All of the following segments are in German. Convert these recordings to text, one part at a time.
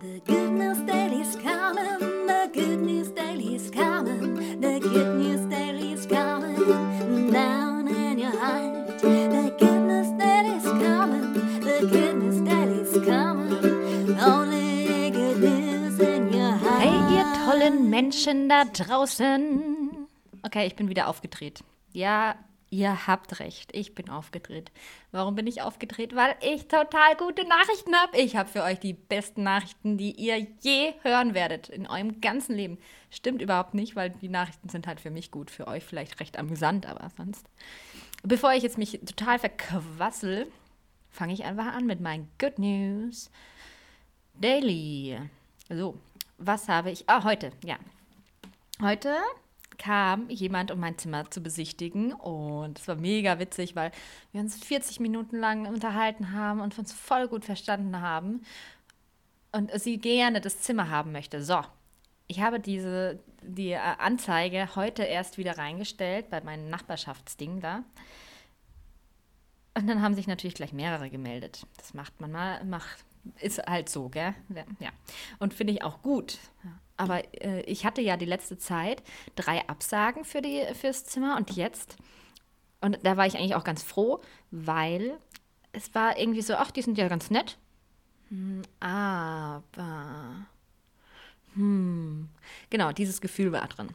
The good news daily's coming, the good news daily's coming, the good news daily's coming down in your heart. The good news daily's coming, the good news daily's coming, only good news in your heart. Hey, ihr tollen Menschen da draußen. Okay, ich bin wieder aufgedreht. Ja, ihr habt recht. Ich bin aufgedreht. Warum bin ich aufgedreht? Weil ich total gute Nachrichten habe. Ich habe für euch die besten Nachrichten, die ihr je hören werdet in eurem ganzen Leben. Stimmt überhaupt nicht, weil die Nachrichten sind halt für mich gut. Für euch vielleicht recht amüsant, aber sonst. Bevor ich jetzt mich total verquassel, fange ich einfach an mit meinen Good News Daily. So, was habe ich? Ah, heute, ja. Heute kam jemand, um mein Zimmer zu besichtigen. Und es war mega witzig, weil wir uns 40 Minuten lang unterhalten haben und uns voll gut verstanden haben. Und sie gerne das Zimmer haben möchte. So, ich habe diese die äh, Anzeige heute erst wieder reingestellt bei meinem Nachbarschaftsding da. Und dann haben sich natürlich gleich mehrere gemeldet. Das macht man mal, macht, ist halt so, gell? Ja. Und finde ich auch gut. Aber äh, ich hatte ja die letzte Zeit drei Absagen für die, fürs Zimmer und jetzt, und da war ich eigentlich auch ganz froh, weil es war irgendwie so, ach, die sind ja ganz nett. Hm, aber, hm, genau, dieses Gefühl war drin.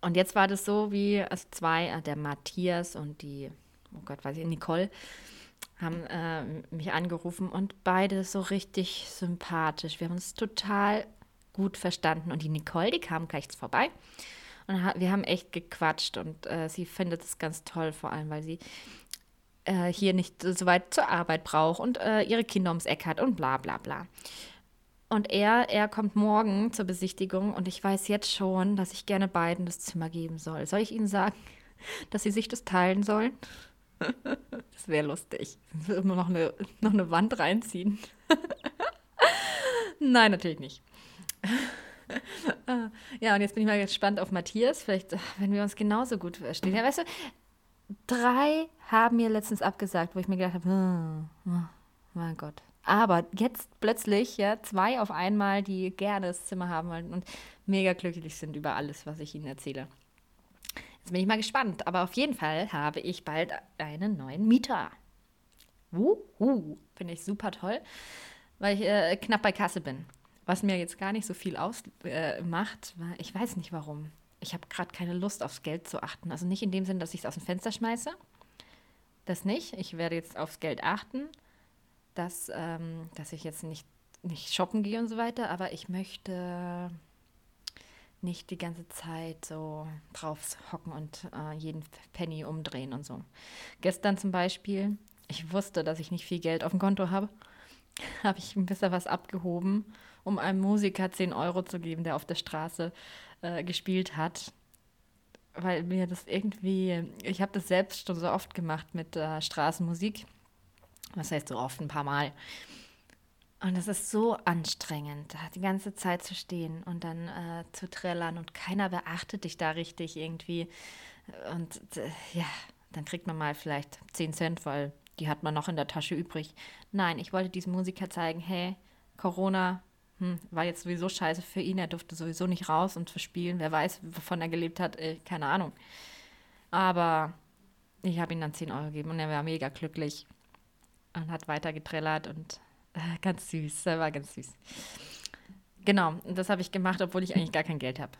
Und jetzt war das so wie, also zwei, äh, der Matthias und die, oh Gott, weiß ich, Nicole, haben äh, mich angerufen und beide so richtig sympathisch. Wir haben uns total gut verstanden. Und die Nicole, die kam gleich vorbei. Und wir haben echt gequatscht und äh, sie findet es ganz toll, vor allem, weil sie äh, hier nicht so weit zur Arbeit braucht und äh, ihre Kinder ums Eck hat und bla bla bla. Und er, er kommt morgen zur Besichtigung und ich weiß jetzt schon, dass ich gerne beiden das Zimmer geben soll. Soll ich Ihnen sagen, dass sie sich das teilen sollen? das wäre lustig. Immer noch eine, noch eine Wand reinziehen. Nein, natürlich nicht. ja, und jetzt bin ich mal gespannt auf Matthias. Vielleicht, wenn wir uns genauso gut verstehen. Ja, weißt du, drei haben mir letztens abgesagt, wo ich mir gedacht habe, oh, oh, mein Gott. Aber jetzt plötzlich, ja, zwei auf einmal, die gerne das Zimmer haben wollen und mega glücklich sind über alles, was ich ihnen erzähle. Jetzt bin ich mal gespannt. Aber auf jeden Fall habe ich bald einen neuen Mieter. Wuhu, finde ich super toll, weil ich äh, knapp bei Kasse bin. Was mir jetzt gar nicht so viel ausmacht, äh, ich weiß nicht warum. Ich habe gerade keine Lust aufs Geld zu achten. Also nicht in dem Sinn, dass ich es aus dem Fenster schmeiße. Das nicht. Ich werde jetzt aufs Geld achten, dass, ähm, dass ich jetzt nicht, nicht shoppen gehe und so weiter. Aber ich möchte nicht die ganze Zeit so drauf hocken und äh, jeden Penny umdrehen und so. Gestern zum Beispiel, ich wusste, dass ich nicht viel Geld auf dem Konto habe, habe ich ein bisschen was abgehoben um einem Musiker 10 Euro zu geben, der auf der Straße äh, gespielt hat. Weil mir das irgendwie, ich habe das selbst schon so oft gemacht mit äh, Straßenmusik. Was heißt so oft, ein paar Mal. Und es ist so anstrengend, da die ganze Zeit zu stehen und dann äh, zu trällern und keiner beachtet dich da richtig irgendwie. Und äh, ja, dann kriegt man mal vielleicht 10 Cent, weil die hat man noch in der Tasche übrig. Nein, ich wollte diesem Musiker zeigen, hey, Corona, hm, war jetzt sowieso scheiße für ihn, er durfte sowieso nicht raus und verspielen. Wer weiß, wovon er gelebt hat, äh, keine Ahnung. Aber ich habe ihm dann 10 Euro gegeben und er war mega glücklich und hat weiter getrellert und ganz süß, war ganz süß. Genau, das habe ich gemacht, obwohl ich eigentlich gar kein Geld habe.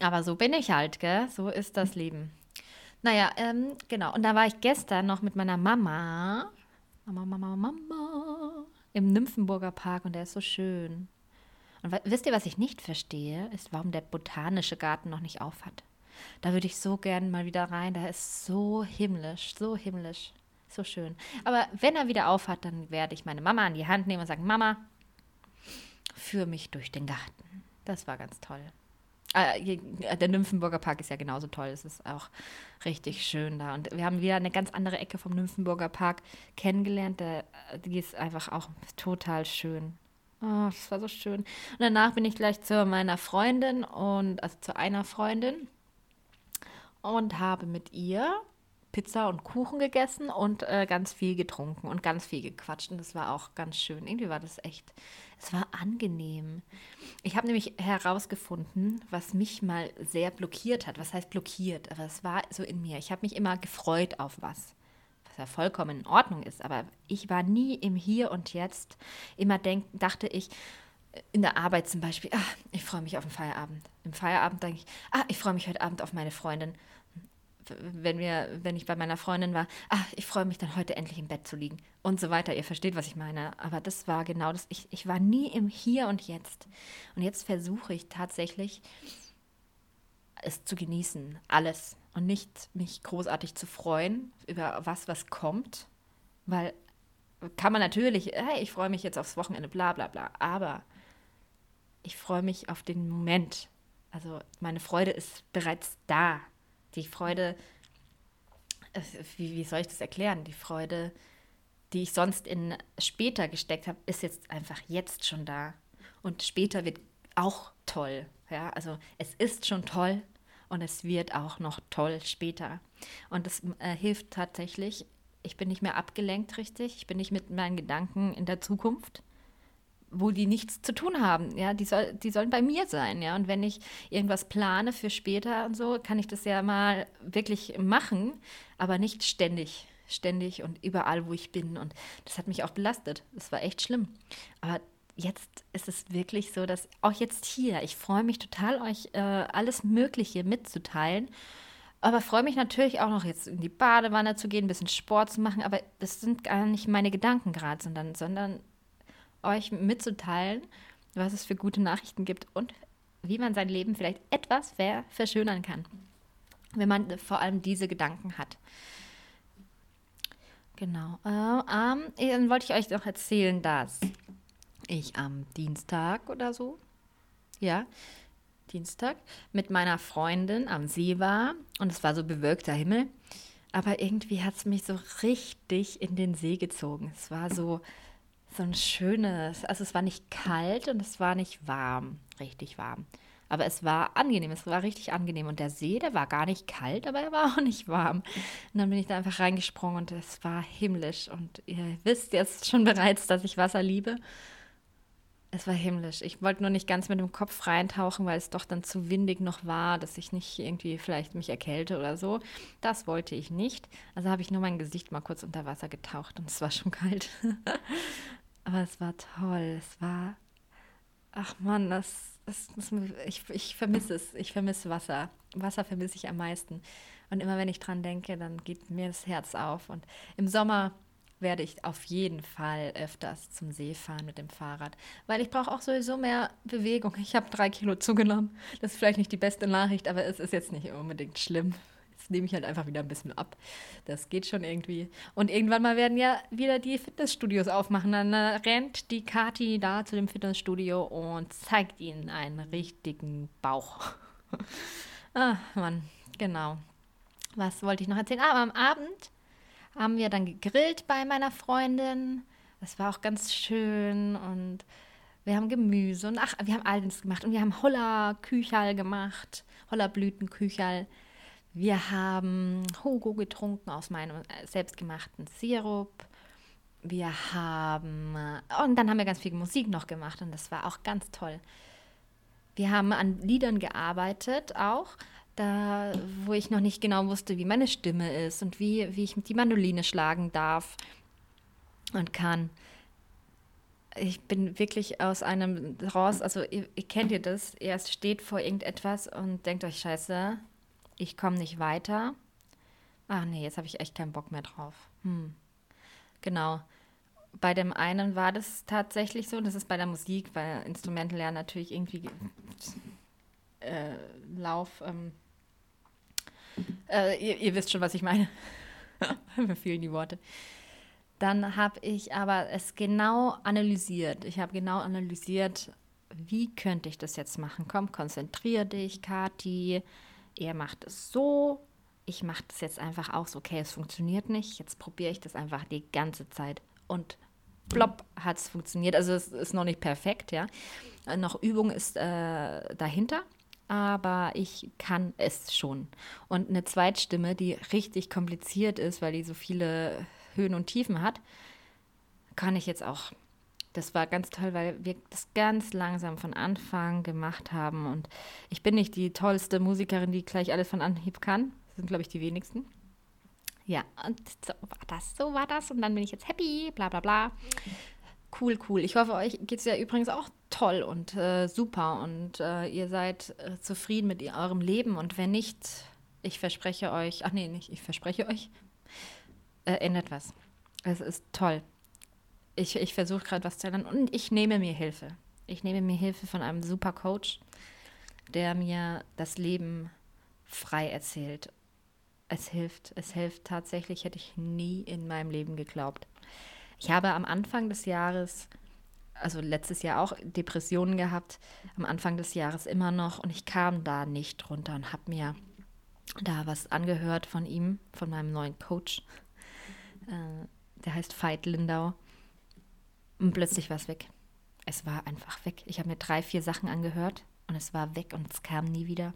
Aber so bin ich halt, gell? So ist das Leben. Naja, ähm, genau. Und da war ich gestern noch mit meiner Mama. Mama, Mama, Mama im Nymphenburger Park und der ist so schön. Und wisst ihr, was ich nicht verstehe, ist, warum der botanische Garten noch nicht auf hat. Da würde ich so gern mal wieder rein. Da ist so himmlisch, so himmlisch, so schön. Aber wenn er wieder auf hat, dann werde ich meine Mama an die Hand nehmen und sagen, Mama, führ mich durch den Garten. Das war ganz toll. Äh, der Nymphenburger Park ist ja genauso toll. Es ist auch richtig schön da. Und wir haben wieder eine ganz andere Ecke vom Nymphenburger Park kennengelernt. Die ist einfach auch total schön. Oh, das war so schön. Und danach bin ich gleich zu meiner Freundin und also zu einer Freundin und habe mit ihr Pizza und Kuchen gegessen und äh, ganz viel getrunken und ganz viel gequatscht. Und das war auch ganz schön. Irgendwie war das echt, es war angenehm. Ich habe nämlich herausgefunden, was mich mal sehr blockiert hat. Was heißt blockiert? Aber es war so in mir. Ich habe mich immer gefreut auf was. Was ja vollkommen in Ordnung ist. Aber ich war nie im Hier und Jetzt. Immer denk, dachte ich, in der Arbeit zum Beispiel, ah, ich freue mich auf den Feierabend. Im Feierabend denke ich, ah, ich freue mich heute Abend auf meine Freundin wenn, wir, wenn ich bei meiner Freundin war, ach, ich freue mich dann heute endlich im Bett zu liegen und so weiter. Ihr versteht, was ich meine. Aber das war genau das. Ich, ich war nie im Hier und Jetzt. Und jetzt versuche ich tatsächlich, es zu genießen, alles. Und nicht mich großartig zu freuen über was, was kommt. Weil kann man natürlich, hey, ich freue mich jetzt aufs Wochenende, bla bla bla. Aber ich freue mich auf den Moment. Also meine Freude ist bereits da. Die Freude, äh, wie, wie soll ich das erklären? Die Freude, die ich sonst in später gesteckt habe, ist jetzt einfach jetzt schon da. Und später wird auch toll. Ja, also es ist schon toll und es wird auch noch toll später. Und das äh, hilft tatsächlich. Ich bin nicht mehr abgelenkt richtig. Ich bin nicht mit meinen Gedanken in der Zukunft wo die nichts zu tun haben. Ja, die, soll, die sollen bei mir sein. Ja, und wenn ich irgendwas plane für später und so, kann ich das ja mal wirklich machen, aber nicht ständig. Ständig und überall, wo ich bin. Und das hat mich auch belastet. Das war echt schlimm. Aber jetzt ist es wirklich so, dass auch jetzt hier, ich freue mich total, euch äh, alles Mögliche mitzuteilen. Aber freue mich natürlich auch noch jetzt in die Badewanne zu gehen, ein bisschen Sport zu machen. Aber das sind gar nicht meine Gedanken gerade, sondern, sondern euch mitzuteilen, was es für gute Nachrichten gibt und wie man sein Leben vielleicht etwas verschönern kann, wenn man vor allem diese Gedanken hat. Genau. Äh, ähm, dann wollte ich euch noch erzählen, dass ich am Dienstag oder so, ja, Dienstag, mit meiner Freundin am See war und es war so bewölkter Himmel. Aber irgendwie hat es mich so richtig in den See gezogen. Es war so, so ein schönes, also es war nicht kalt und es war nicht warm, richtig warm. Aber es war angenehm, es war richtig angenehm. Und der See, der war gar nicht kalt, aber er war auch nicht warm. Und dann bin ich da einfach reingesprungen und es war himmlisch. Und ihr wisst jetzt schon bereits, dass ich Wasser liebe. Es war himmlisch. Ich wollte nur nicht ganz mit dem Kopf reintauchen, weil es doch dann zu windig noch war, dass ich nicht irgendwie vielleicht mich erkälte oder so. Das wollte ich nicht. Also habe ich nur mein Gesicht mal kurz unter Wasser getaucht und es war schon kalt. Aber es war toll. Es war. Ach Mann, das, das, das, ich, ich vermisse es. Ich vermisse Wasser. Wasser vermisse ich am meisten. Und immer wenn ich dran denke, dann geht mir das Herz auf. Und im Sommer werde ich auf jeden Fall öfters zum See fahren mit dem Fahrrad, weil ich brauche auch sowieso mehr Bewegung. Ich habe drei Kilo zugenommen. Das ist vielleicht nicht die beste Nachricht, aber es ist jetzt nicht unbedingt schlimm nehme ich halt einfach wieder ein bisschen ab. Das geht schon irgendwie. Und irgendwann mal werden ja wieder die Fitnessstudios aufmachen. Dann äh, rennt die Kati da zu dem Fitnessstudio und zeigt ihnen einen richtigen Bauch. ah, Mann, genau. Was wollte ich noch erzählen? Ah, am Abend haben wir dann gegrillt bei meiner Freundin. Das war auch ganz schön und wir haben Gemüse und ach, wir haben alles gemacht und wir haben Holla-Küchal gemacht, Holla-Blütenküchal. Wir haben Hugo getrunken aus meinem äh, selbstgemachten Sirup. Wir haben, äh, und dann haben wir ganz viel Musik noch gemacht und das war auch ganz toll. Wir haben an Liedern gearbeitet auch, da, wo ich noch nicht genau wusste, wie meine Stimme ist und wie, wie ich die Mandoline schlagen darf und kann. Ich bin wirklich aus einem raus, also ihr, ihr kennt ihr das, ihr steht vor irgendetwas und denkt euch, scheiße, ich komme nicht weiter. Ach nee, jetzt habe ich echt keinen Bock mehr drauf. Hm. Genau. Bei dem einen war das tatsächlich so, das ist bei der Musik, weil Instrumente lernen natürlich irgendwie äh, Lauf. Ähm, äh, ihr, ihr, wisst schon, was ich meine. Mir fehlen die Worte. Dann habe ich aber es genau analysiert. Ich habe genau analysiert, wie könnte ich das jetzt machen? Komm, konzentriere dich, Kati er macht es so, ich mache das jetzt einfach auch so, okay, es funktioniert nicht, jetzt probiere ich das einfach die ganze Zeit und plopp hat es funktioniert. Also es ist noch nicht perfekt, ja. Noch Übung ist äh, dahinter. aber ich kann es schon. Und eine Zweitstimme, die richtig kompliziert ist, weil die so viele Höhen und Tiefen hat, kann ich jetzt auch. Das war ganz toll, weil wir das ganz langsam von Anfang gemacht haben. Und ich bin nicht die tollste Musikerin, die gleich alles von Anhieb kann. Das sind, glaube ich, die wenigsten. Ja, und so war das, so war das. Und dann bin ich jetzt happy, bla bla bla. Cool, cool. Ich hoffe, euch geht es ja übrigens auch toll und äh, super und äh, ihr seid äh, zufrieden mit eurem Leben. Und wenn nicht, ich verspreche euch, ach nee, nicht, ich verspreche euch, äh, ändert was. Es ist toll. Ich, ich versuche gerade was zu ändern und ich nehme mir Hilfe. Ich nehme mir Hilfe von einem super Coach, der mir das Leben frei erzählt es hilft. Es hilft tatsächlich, hätte ich nie in meinem Leben geglaubt. Ich habe am Anfang des Jahres, also letztes Jahr auch Depressionen gehabt, am Anfang des Jahres immer noch und ich kam da nicht drunter und habe mir da was angehört von ihm, von meinem neuen Coach. Äh, der heißt Veit Lindau. Und plötzlich war es weg. Es war einfach weg. Ich habe mir drei, vier Sachen angehört und es war weg und es kam nie wieder.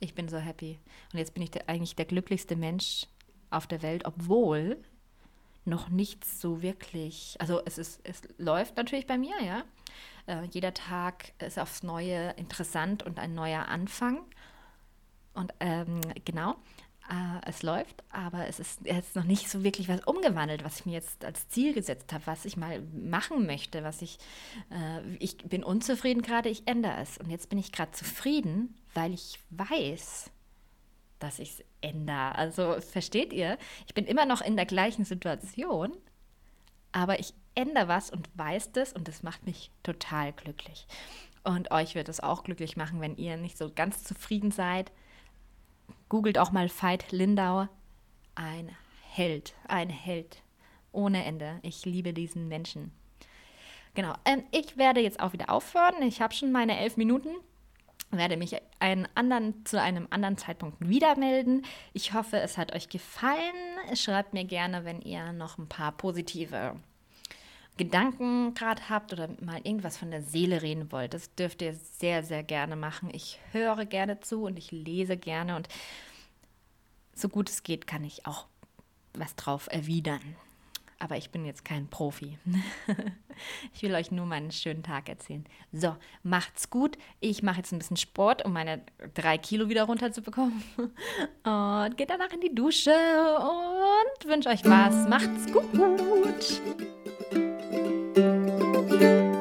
Ich bin so happy. Und jetzt bin ich der, eigentlich der glücklichste Mensch auf der Welt, obwohl noch nichts so wirklich, also es ist, es läuft natürlich bei mir, ja. Äh, jeder Tag ist aufs Neue interessant und ein neuer Anfang. Und ähm, genau, äh, es läuft, aber es ist jetzt noch nicht so wirklich was umgewandelt, was ich mir jetzt als Ziel gesetzt habe, was ich mal machen möchte, was ich, äh, ich bin unzufrieden gerade, ich ändere es. Und jetzt bin ich gerade zufrieden, weil ich weiß, dass ich es ändere. Also versteht ihr? Ich bin immer noch in der gleichen Situation, aber ich ändere was und weiß das und das macht mich total glücklich. Und euch wird es auch glücklich machen, wenn ihr nicht so ganz zufrieden seid Googelt auch mal Veit Lindau. Ein Held, ein Held. Ohne Ende. Ich liebe diesen Menschen. Genau. Ähm, ich werde jetzt auch wieder aufhören. Ich habe schon meine elf Minuten. Werde mich einen anderen, zu einem anderen Zeitpunkt wieder melden. Ich hoffe, es hat euch gefallen. Schreibt mir gerne, wenn ihr noch ein paar positive Gedanken gerade habt oder mal irgendwas von der Seele reden wollt, das dürft ihr sehr, sehr gerne machen. Ich höre gerne zu und ich lese gerne und so gut es geht, kann ich auch was drauf erwidern. Aber ich bin jetzt kein Profi. ich will euch nur meinen schönen Tag erzählen. So, macht's gut. Ich mache jetzt ein bisschen Sport, um meine drei Kilo wieder runterzubekommen. Und geht danach in die Dusche und wünsche euch was. Macht's gut. Thank you.